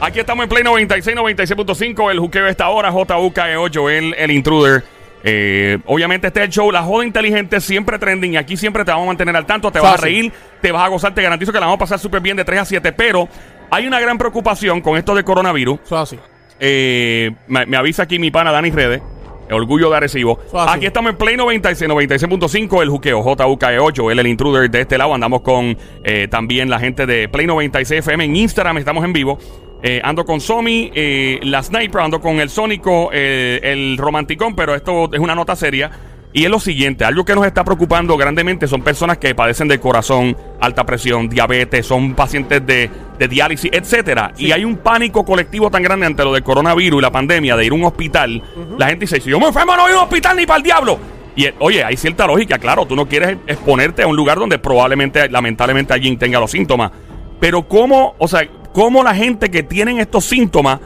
Aquí estamos en Play 96, 96.5. El juqueo esta hora, JUKE8, el, el intruder. Eh, obviamente este es el show, la joda inteligente siempre trending y aquí siempre te vamos a mantener al tanto, te vas a Fácil. reír, te vas a gozar, te garantizo que la vamos a pasar súper bien de 3 a 7, pero hay una gran preocupación con esto de coronavirus. Así. Eh, me, me avisa aquí mi pana Dani Redes. Orgullo de Arecibo. Fácil. Aquí estamos en Play 96, 96.5, el juqueo JUKE8, él el intruder de este lado. Andamos con eh, también la gente de Play 96 FM en Instagram, estamos en vivo. Eh, ando con Somi, eh, la Sniper, ando con el Sónico, eh, el Romanticón, pero esto es una nota seria. Y es lo siguiente, algo que nos está preocupando grandemente son personas que padecen de corazón, alta presión, diabetes, son pacientes de, de diálisis, etcétera. Y hay un pánico colectivo tan grande ante lo del coronavirus y la pandemia de ir a un hospital. La gente dice, si yo me enfermo no voy a un hospital ni para el diablo. Y oye, hay cierta lógica, claro, tú no quieres exponerte a un lugar donde probablemente, lamentablemente, alguien tenga los síntomas. Pero cómo, o sea, cómo la gente que tienen estos síntomas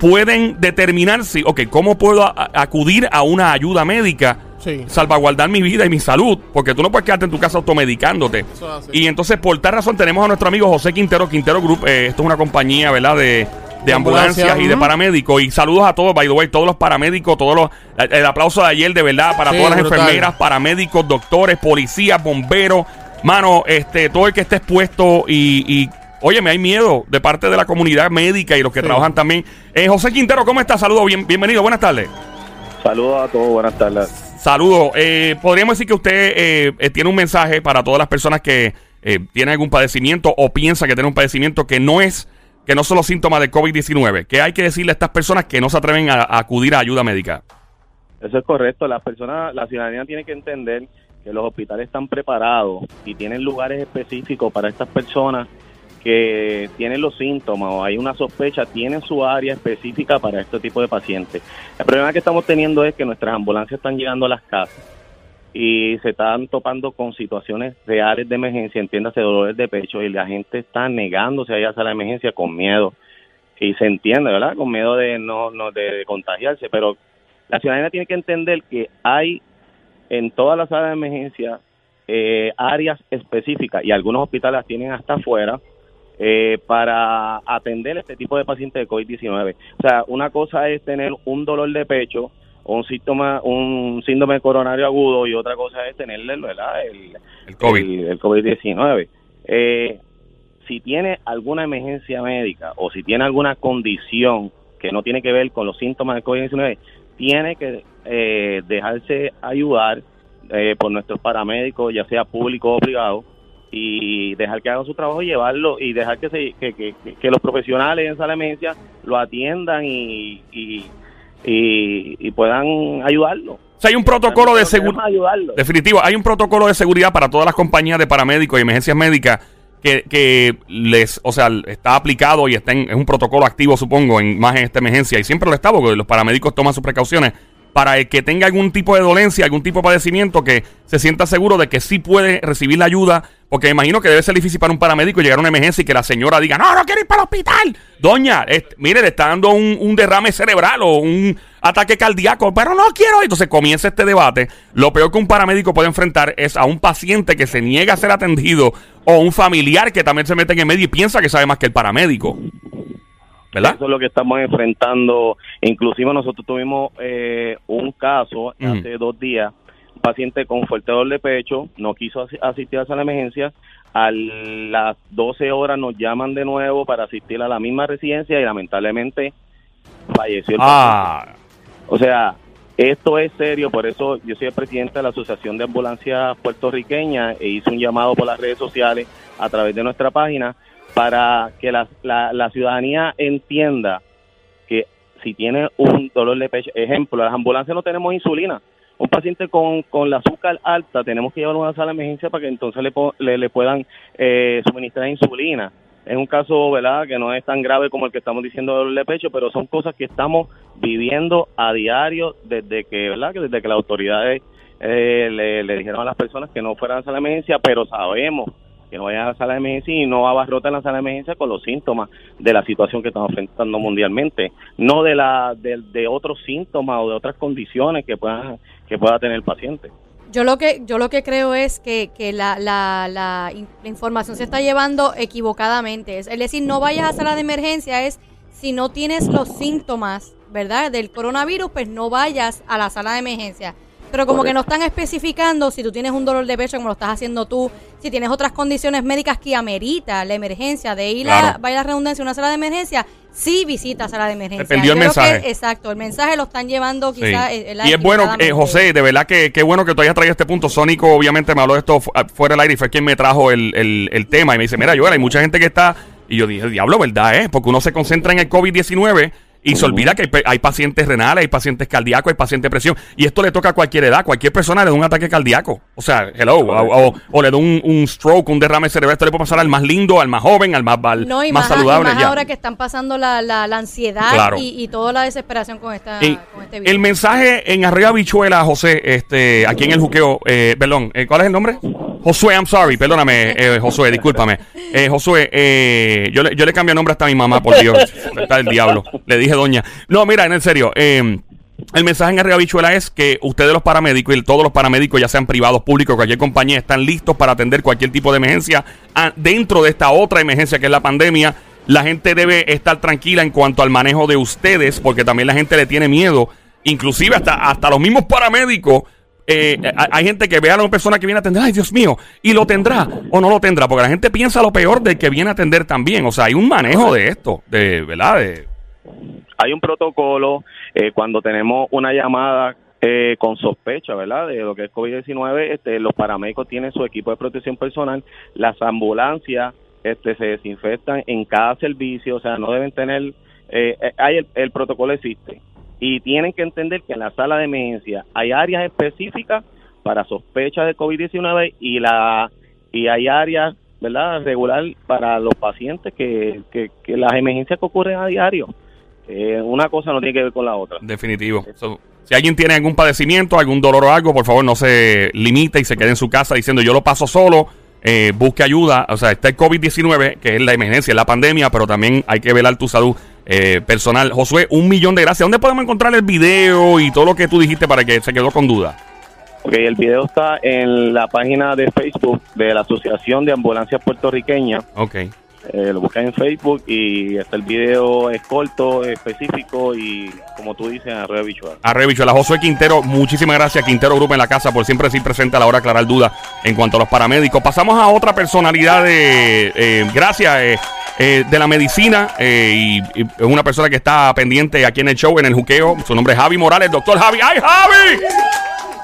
pueden determinar si, ok, ¿cómo puedo a- acudir a una ayuda médica? Sí. Salvaguardar mi vida y mi salud, porque tú no puedes quedarte en tu casa automedicándote. Y entonces, por tal razón, tenemos a nuestro amigo José Quintero, Quintero Group. eh, esto es una compañía, ¿verdad? De, de De ambulancia, ambulancias y de paramédicos. Y saludos a todos, by the way, todos los paramédicos, todos los. El, el aplauso de ayer, de verdad, para Sí, todas las brutal. enfermeras, paramédicos, doctores, policías, bomberos. Mano, este, todo el que esté expuesto y. y Oye, me hay miedo de parte de la comunidad médica y los que Sí. trabajan también. Eh, José Quintero, ¿cómo estás? Saludos, bien, bienvenido, buenas tardes. Saludos a todos, buenas tardes. Saludos. Eh, Podríamos decir que usted eh, eh, tiene un mensaje para todas las personas que eh, tienen algún padecimiento o piensa que tienen un padecimiento que no es, que no son los síntomas de COVID-19. ¿Qué hay que decirle a estas personas que no se atreven a, a acudir a ayuda médica? Eso es correcto. Las personas, la ciudadanía tiene que entender que los hospitales están preparados y tienen lugares específicos para estas personas que tienen los síntomas o hay una sospecha, tienen su área específica para este tipo de pacientes. El problema que estamos teniendo es que nuestras ambulancias están llegando a las casas y se están topando con situaciones reales de emergencia, entiéndase dolores de pecho y la gente está negándose a ir a la emergencia con miedo y se entiende, ¿verdad? Con miedo de no, no de contagiarse, pero la ciudadanía tiene que entender que hay en todas las salas de emergencia eh, áreas específicas y algunos hospitales las tienen hasta afuera eh, para atender este tipo de pacientes de COVID-19. O sea, una cosa es tener un dolor de pecho o un síntoma, un síndrome coronario agudo y otra cosa es tener ¿verdad? el, El COVID. el, el COVID-19. Eh, si tiene alguna emergencia médica o si tiene alguna condición que no tiene que ver con los síntomas del COVID-19, tiene que eh, dejarse ayudar eh, por nuestros paramédicos, ya sea público o privado, y dejar que hagan su trabajo y llevarlo y dejar que, se, que, que, que los profesionales en sala de emergencia lo atiendan y, y, y, y puedan ayudarlo. O sea, hay un protocolo de seguridad. Definitivo, hay un protocolo de seguridad para todas las compañías de paramédicos y emergencias médicas que, que les, o sea, está aplicado y está en, es un protocolo activo, supongo, en más en esta emergencia. Y siempre lo está porque los paramédicos toman sus precauciones para el que tenga algún tipo de dolencia, algún tipo de padecimiento, que se sienta seguro de que sí puede recibir la ayuda. Porque me imagino que debe ser difícil para un paramédico llegar a una emergencia y que la señora diga, no, no quiero ir para el hospital. Doña, este, mire, le está dando un, derrame cerebral o un ataque cardíaco, pero no quiero. Entonces comienza este debate. Lo peor que un paramédico puede enfrentar es a un paciente que se niega a ser atendido o un familiar que también se mete en el medio y piensa que sabe más que el paramédico. ¿Verdad? Eso es lo que estamos enfrentando. Inclusive nosotros tuvimos eh, un caso Ujú. hace dos días, un paciente con fuerte dolor de pecho, no quiso asi- asistir a la emergencia, a las 12 horas nos llaman de nuevo para asistir a la misma residencia y lamentablemente falleció el paciente. Ah, O sea, esto es serio, por eso yo soy el presidente de la Asociación de Ambulancias Puertorriqueña e hice un llamado por las redes sociales a través de nuestra página para que la, la, ciudadanía entienda que si tiene un dolor de pecho, ejemplo, las ambulancias no tenemos insulina. Un paciente con, con la azúcar alta tenemos que llevarlo a una sala de emergencia para que entonces le, le puedan eh, suministrar insulina. Es un caso, ¿verdad?, que no es tan grave como el que estamos diciendo de dolor de pecho, pero son cosas que estamos viviendo a diario desde que, ¿verdad?, que desde que las autoridades eh, le, le dijeron a las personas que no fueran a la sala de emergencia, pero sabemos que no vayan a la sala de emergencia y no abarroten la sala de emergencia con los síntomas de la situación que estamos enfrentando mundialmente, no de la de, de otros síntomas o de otras condiciones que puedan que pueda tener el paciente. Yo lo que yo lo que creo es que, que la, la, la, información se está llevando equivocadamente. Es, decir, no vayas a sala de emergencia, es si no tienes los síntomas, ¿verdad? Del coronavirus, pues no vayas a la sala de emergencia. Pero como que no están especificando si tú tienes un dolor de pecho como lo estás haciendo tú, si tienes otras condiciones médicas que amerita la emergencia de ir a, vaya la redundancia, a una sala de emergencia, sí visita sala de emergencia. Dependió el mensaje. exacto, el mensaje lo están llevando quizás. Eh, y es bueno, eh, José, de verdad que qué bueno que tú hayas traído este punto. Sónico obviamente me habló de esto fuera del aire y fue quien me trajo el, el, el tema y me dice, mira, yo hay mucha gente que está... Y yo dije, diablo, ¿verdad? Eh? Porque uno se concentra en el COVID-19 y se olvida que hay, pacientes renales, hay pacientes cardíacos, hay pacientes de presión. Y esto le toca a cualquier edad. Cualquier persona le da un ataque cardíaco. O sea, hello. O, le da un, stroke, un derrame cerebral. Esto le puede pasar al más lindo, al más joven, al más, más, saludable. Y ahora que están pasando la, la, ansiedad y, toda la desesperación con, esta, este virus. El mensaje en Arriba Bichuela, José, este, aquí en el juqueo, eh, perdón, eh, ¿cuál es el nombre? Josué, I'm sorry, perdóname, eh, Josué, discúlpame. Eh, Josué, eh, yo, le, yo le cambié nombre hasta a mi mamá, por Dios. Está el diablo. Le dije doña. No, mira, en serio, eh, el mensaje en Arriba es que ustedes los paramédicos y todos los paramédicos, ya sean privados, públicos, cualquier compañía, están listos para atender cualquier tipo de emergencia dentro de esta otra emergencia que es la pandemia. La gente debe estar tranquila en cuanto al manejo de ustedes, porque también la gente le tiene miedo, inclusive hasta, hasta los mismos paramédicos eh, hay gente que ve a una persona que viene a atender, ay Dios mío, y lo tendrá o no lo tendrá, porque la gente piensa lo peor del que viene a atender también. O sea, hay un manejo de esto, de verdad. Hay un protocolo eh, cuando tenemos una llamada eh, con sospecha, ¿verdad? De lo que es COVID-19, este, los paramédicos tienen su equipo de protección personal, las ambulancias este, se desinfectan en cada servicio, o sea, no deben tener, hay el, el protocolo existe y tienen que entender que en la sala de emergencia hay áreas específicas para sospechas de COVID-19 y la y hay áreas verdad regular para los pacientes que, que, las emergencias que ocurren a diario una cosa no tiene que ver con la otra. Definitivo. Si alguien tiene algún padecimiento algún dolor o algo por favor no se limite y se quede en su casa diciendo yo lo paso solo eh, busque ayuda o sea está el COVID-19 que es la emergencia es la pandemia pero también hay que velar tu salud eh, personal. Josué, un millón de gracias. ¿Dónde podemos encontrar el video y todo lo que tú dijiste para que se quedó con duda? Ok, el video está en la página de Facebook de la Asociación de Ambulancias Puertorriqueñas. Ok. Eh, lo buscan en Facebook y está el video es corto, específico y como tú dices, a Bichuela. A Bichuela. Josué Quintero, muchísimas gracias Quintero Grupo en la casa por siempre ser presente a la hora de aclarar dudas en cuanto a los paramédicos. Pasamos a otra personalidad de... Eh, gracias. Eh, de la medicina y, es una persona que está pendiente aquí en el show, en el juqueo. Su nombre es Javi Morales, doctor Javi. ¡Ay, Javi!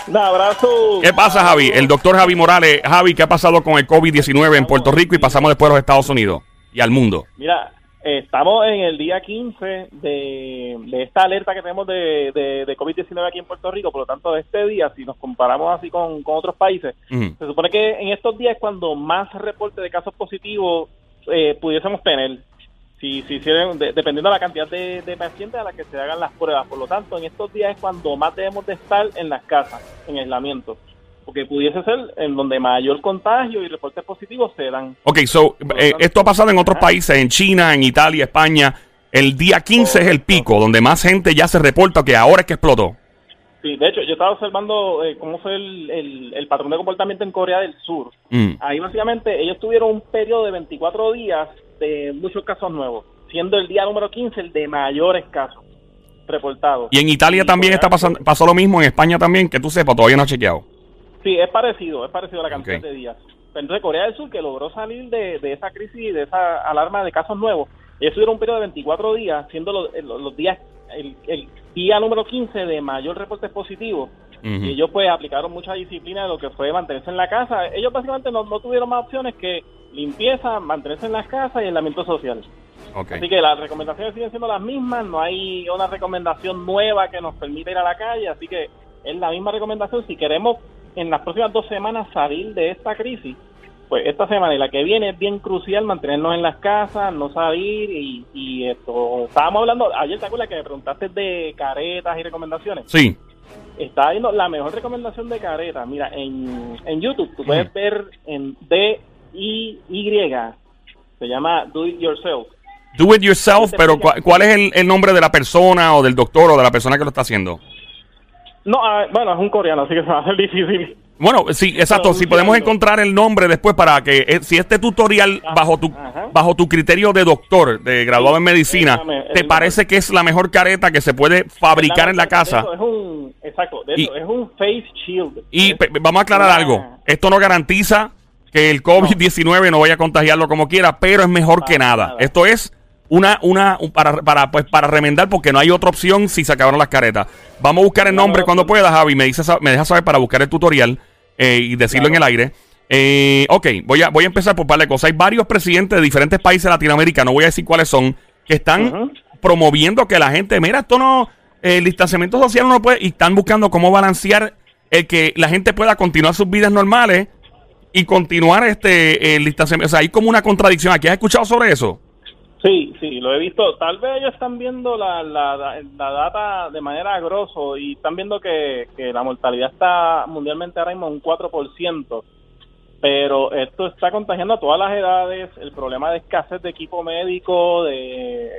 Un abrazo. ¿Qué pasa, Javi? El doctor Javi Morales. Javi, ¿qué ha pasado con el COVID-19 en Puerto Rico y pasamos después a los Estados Unidos y al mundo? Mira, estamos en el día 15 de, esta alerta que tenemos de, de, COVID-19 aquí en Puerto Rico. Por lo tanto, este día, si nos comparamos así con, otros países, se supone que en estos días es cuando más reporte de casos positivos eh, pudiésemos tener, si, si dependiendo de la cantidad de, pacientes a la que se hagan las pruebas. Por lo tanto, en estos días es cuando más debemos de estar en las casas, en aislamiento porque pudiese ser en donde mayor contagio y reportes positivos se dan. Ok, so, eh, esto ha pasado en otros países, en China, en Italia, España. El día 15 es el pico, donde más gente ya se reporta que ahora es que explotó. Sí, de hecho, yo estaba observando eh, cómo fue el, el, patrón de comportamiento en Corea del Sur. Mm. Ahí básicamente ellos tuvieron un periodo de 24 días de muchos casos nuevos, siendo el día número 15 el de mayores casos reportados. Y en Italia también está pasando, pasó lo mismo, en España también, que tú sepas, todavía no ha chequeado. Sí, es parecido, es parecido a la cantidad de días. Entonces Corea del Sur, que logró salir de, de esa crisis, de esa alarma de casos nuevos, ellos tuvieron un periodo de 24 días, siendo los, los días el, el día número 15 de mayor reportes positivos. Y ellos pues aplicaron mucha disciplina de lo que fue mantenerse en la casa. Ellos básicamente no, no tuvieron más opciones que limpieza, mantenerse en las casas y aislamiento social. Así que las recomendaciones siguen siendo las mismas, no hay una recomendación nueva que nos permita ir a la calle, así que es la misma recomendación. Si queremos en las próximas dos semanas salir de esta crisis, pues esta semana y la que viene es bien crucial mantenernos en las casas, no salir y, esto. Estábamos hablando, ayer te acuerdas que me preguntaste de caretas y recomendaciones. Sí. Estaba viendo la mejor recomendación de caretas. Mira, en, en YouTube tú puedes ver en D-I-Y, se llama Do It Yourself. Do It Yourself, pero ¿cuál, es el, el nombre de la persona o del doctor o de la persona que lo está haciendo? No, ah, bueno, es un coreano, así que se va a hacer difícil. Bueno, sí, exacto. Si podemos encontrar el nombre después para que, eh, si este tutorial Ah, bajo tu ajá. bajo tu criterio de doctor, de graduado en medicina, Déjame, te parece que es la mejor careta que se puede fabricar en la casa. eso es un, exacto, de Y- eso, es un face shield. Y pe- vamos a aclarar algo. Esto no garantiza que el COVID-19 no. vaya a contagiarlo como quiera, pero es mejor que nada. nada. Esto es una, una, un- para, para, pues, para remendar porque no hay otra opción si se acabaron las caretas. Vamos a buscar el No, nombre no, cuando pueda, Javi. Me, dice, me deja saber para buscar el tutorial eh, y decirlo en el aire. Eh, ok, voy a, voy a empezar por par de cosas. Hay varios presidentes de diferentes países de Latinoamérica, no voy a decir cuáles son, que están promoviendo que la gente, mira, esto no, el distanciamiento social no puede, y están buscando cómo balancear el que la gente pueda continuar sus vidas normales y continuar este el distanciamiento. O sea, hay como una contradicción. ¿Aquí has escuchado sobre eso? Sí, sí, lo he visto. Tal vez ellos están viendo la, la, la data de manera grosso y están viendo que, que la mortalidad está mundialmente ahora mismo en un 4%, pero esto está contagiando a todas las edades. El problema de escasez de equipo médico, de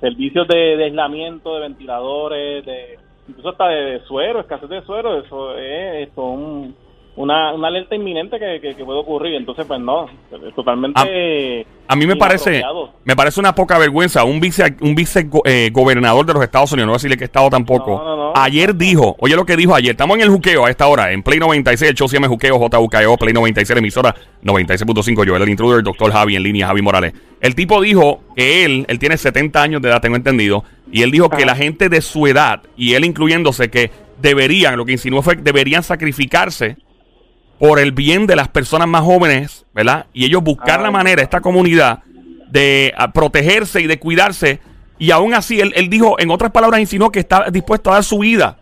servicios de, de aislamiento, de ventiladores, de incluso hasta de, de suero, escasez de suero, eso es esto, un- una, una alerta inminente que, que, que puede ocurrir. Entonces, pues no, es totalmente... A mí me parece me parece una poca vergüenza un vice un vice eh, gobernador de los Estados Unidos, no voy a decirle que estado tampoco. No, no, no. Ayer dijo, oye lo que dijo ayer, estamos en el juqueo a esta hora, en Play 96, el show se llama Juqueo, JUKEO, Play 96, emisora 96.5, yo, el intruder, doctor Javi en línea, Javi Morales. El tipo dijo que él, él tiene 70 años de edad, tengo entendido, y él dijo que la gente de su edad, y él incluyéndose, que deberían, lo que insinuó fue que deberían sacrificarse por el bien de las personas más jóvenes, ¿verdad? Y ellos buscar Ah. la manera, esta comunidad, de ah, protegerse y de cuidarse. Y aún así, él, él dijo, en otras palabras, insinuó que está dispuesto a dar su vida,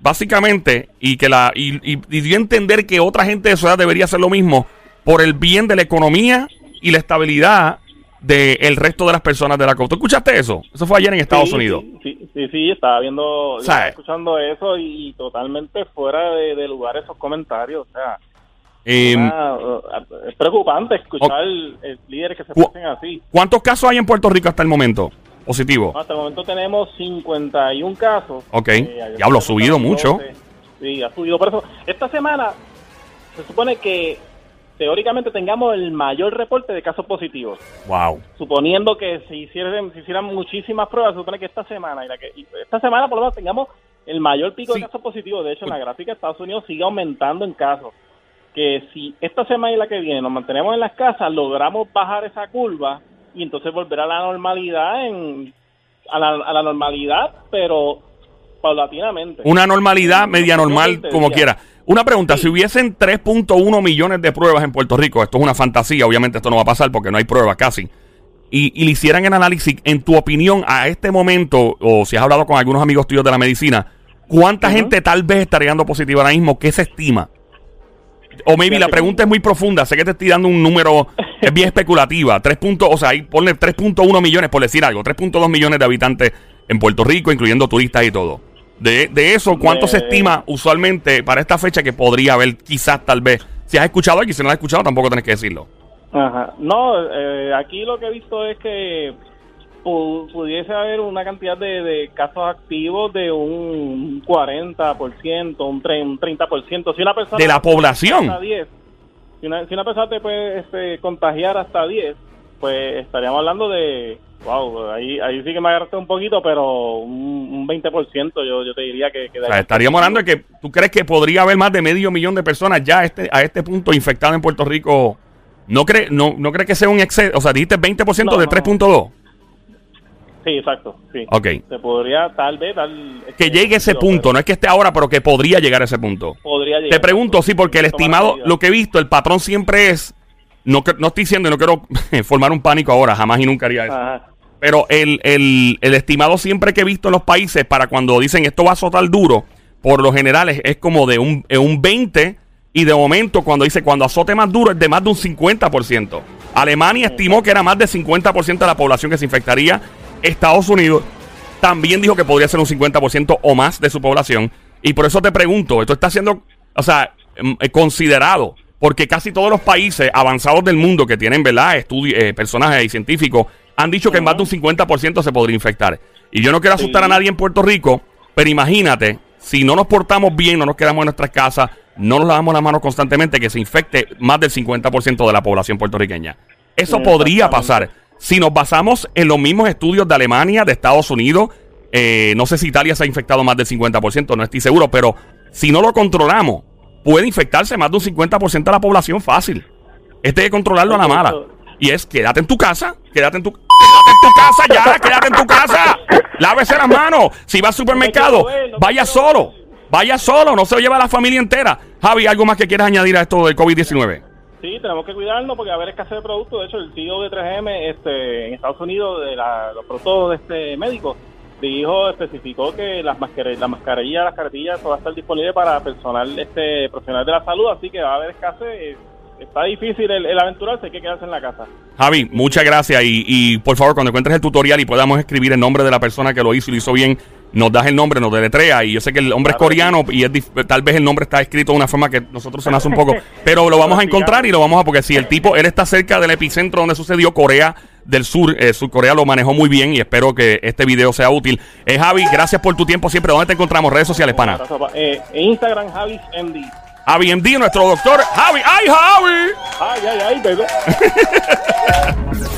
básicamente, y que la y, y- y dio a entender que otra gente de su edad debería hacer lo mismo por el bien de la economía y la estabilidad del resto de las personas de la costa. ¿Tú escuchaste eso? Eso fue ayer en Estados Sí, Unidos. Sí, sí, sí, estaba viendo, estaba escuchando eso y, totalmente fuera de, de lugar esos comentarios. O sea, Eh, una- uh, es preocupante escuchar eh, líderes que se expresen así. ¿Cuántos casos hay en Puerto Rico hasta el momento? Positivo. Hasta el momento tenemos 51 casos. Ok. ayer Diablo, ha se subido mucho. 12. Sí, ha subido. Por eso, esta semana se supone que teóricamente tengamos el mayor reporte de casos positivos. Wow. suponiendo que se hicieran, se hicieran muchísimas pruebas, se supone que esta semana y la que y esta semana por lo menos tengamos el mayor pico Sí. de casos positivos. De hecho, en la gráfica Estados Unidos sigue aumentando en casos. Que si esta semana y la que viene nos mantenemos en las casas, logramos bajar esa curva y entonces volver a la normalidad en a la, a la normalidad, pero paulatinamente. Una normalidad media normal, 20 como quiera. Una pregunta, Sí. si hubiesen 3.1 millones de pruebas en Puerto Rico, esto es una fantasía, obviamente esto no va a pasar porque no hay pruebas casi, y, y le hicieran el análisis, en tu opinión, a este momento, o si has hablado con algunos amigos tuyos de la medicina, ¿cuánta gente tal vez estaría dando positivo ahora mismo? ¿Qué se estima? O maybe la pregunta es muy profunda, sé que te estoy dando un número, es bien especulativa, 3 puntos, o sea, ahí ponle 3.1 millones, por decir algo, 3.2 millones de habitantes en Puerto Rico, incluyendo turistas y todo. De, de eso, ¿cuánto se De- estima usualmente para esta fecha que podría haber quizás tal vez? Si has escuchado aquí, si no lo has escuchado, tampoco tenés que decirlo. Ajá. No, eh, aquí lo que he visto es que pudiese haber una cantidad de, de casos activos de un 40%, un, tre- un 30%. Si una persona De la población. hasta 10, si una, si una persona te puede este, contagiar hasta 10, pues estaríamos hablando de, wow, ahí, ahí sí que me agarraste un poquito, pero un, un 20% yo, yo te diría que... que O sea, estaríamos hablando de que tú crees que podría haber más de medio millón de personas ya a este, a este punto infectadas en Puerto Rico. ¿No crees no, no cree que sea un exceso? O sea, dijiste 20% No, de no. 3.2. Sí, exacto, sí. Ok. Se podría tal vez dar... Que llegue a ese punto, no es que esté ahora, pero que podría llegar a ese punto. Podría llegar. Te pregunto, sí, porque el estimado, lo que he visto, el patrón siempre es. No, no estoy diciendo, y no quiero formar un pánico ahora, jamás y nunca haría eso. Ajá. Pero el, el, el estimado siempre que he visto en los países para cuando dicen esto va a azotar duro, por lo general es, es como de un, un 20 y de momento cuando dice cuando azote más duro es de más de un 50%. Alemania estimó que era más del 50% de la población que se infectaría. Estados Unidos también dijo que podría ser un 50% o más de su población. Y por eso te pregunto, esto está siendo, o sea, em, eh, considerado, porque casi todos los países avanzados del mundo que tienen, ¿verdad?, estudios, eh, personajes y científicos, han dicho que más de un 50% se podría infectar. Y yo no quiero asustar a nadie en Puerto Rico, pero imagínate, si no nos portamos bien, no nos quedamos en nuestras casas, no nos lavamos las manos constantemente, que se infecte más del 50% de la población puertorriqueña. Eso podría pasar. Si nos basamos en los mismos estudios de Alemania, de Estados Unidos, eh, no sé si Italia se ha infectado más del 50%, no estoy seguro, pero si no lo controlamos, puede infectarse más de un 50% de la población fácil. Este hay que controlarlo a la mala. Y es quédate en tu casa, quédate en tu, quédate en tu casa ya, quédate en tu casa. Lávese las manos. Si va al supermercado, vaya solo. Vaya solo, no se lo lleva la familia entera. Javi, ¿algo más que quieras añadir a esto del COVID-19? Sí, tenemos que cuidarnos porque va a haber escasez de productos. De hecho, el CEO de 3M este, en Estados Unidos, de los productos de este médico, dijo, especificó que las mascarillas, la mascarilla, las cartillas, va a estar disponible para personal, este, profesional de la salud, así que va a haber escasez está difícil el, aventurarse, hay que quedarse en la casa. Javi, muchas gracias y, y, por favor cuando encuentres el tutorial y podamos escribir el nombre de la persona que lo hizo y lo hizo bien, nos das el nombre, nos deletrea y yo sé que el hombre es coreano y es tal vez el nombre está escrito de una forma que nosotros se nos hace un poco, pero lo vamos a encontrar y lo vamos a, porque si el tipo, él está cerca del epicentro donde sucedió Corea del Sur, eh, Corea lo manejó muy bien y espero que este video sea útil. Eh, Javi, gracias por tu tiempo siempre. ¿Dónde te encontramos? Redes sociales, pana. Eh, Instagram, Javi MD. Javi MD, nuestro doctor. Javi, ¡ay, Javi! ¡Ay, ay, ay!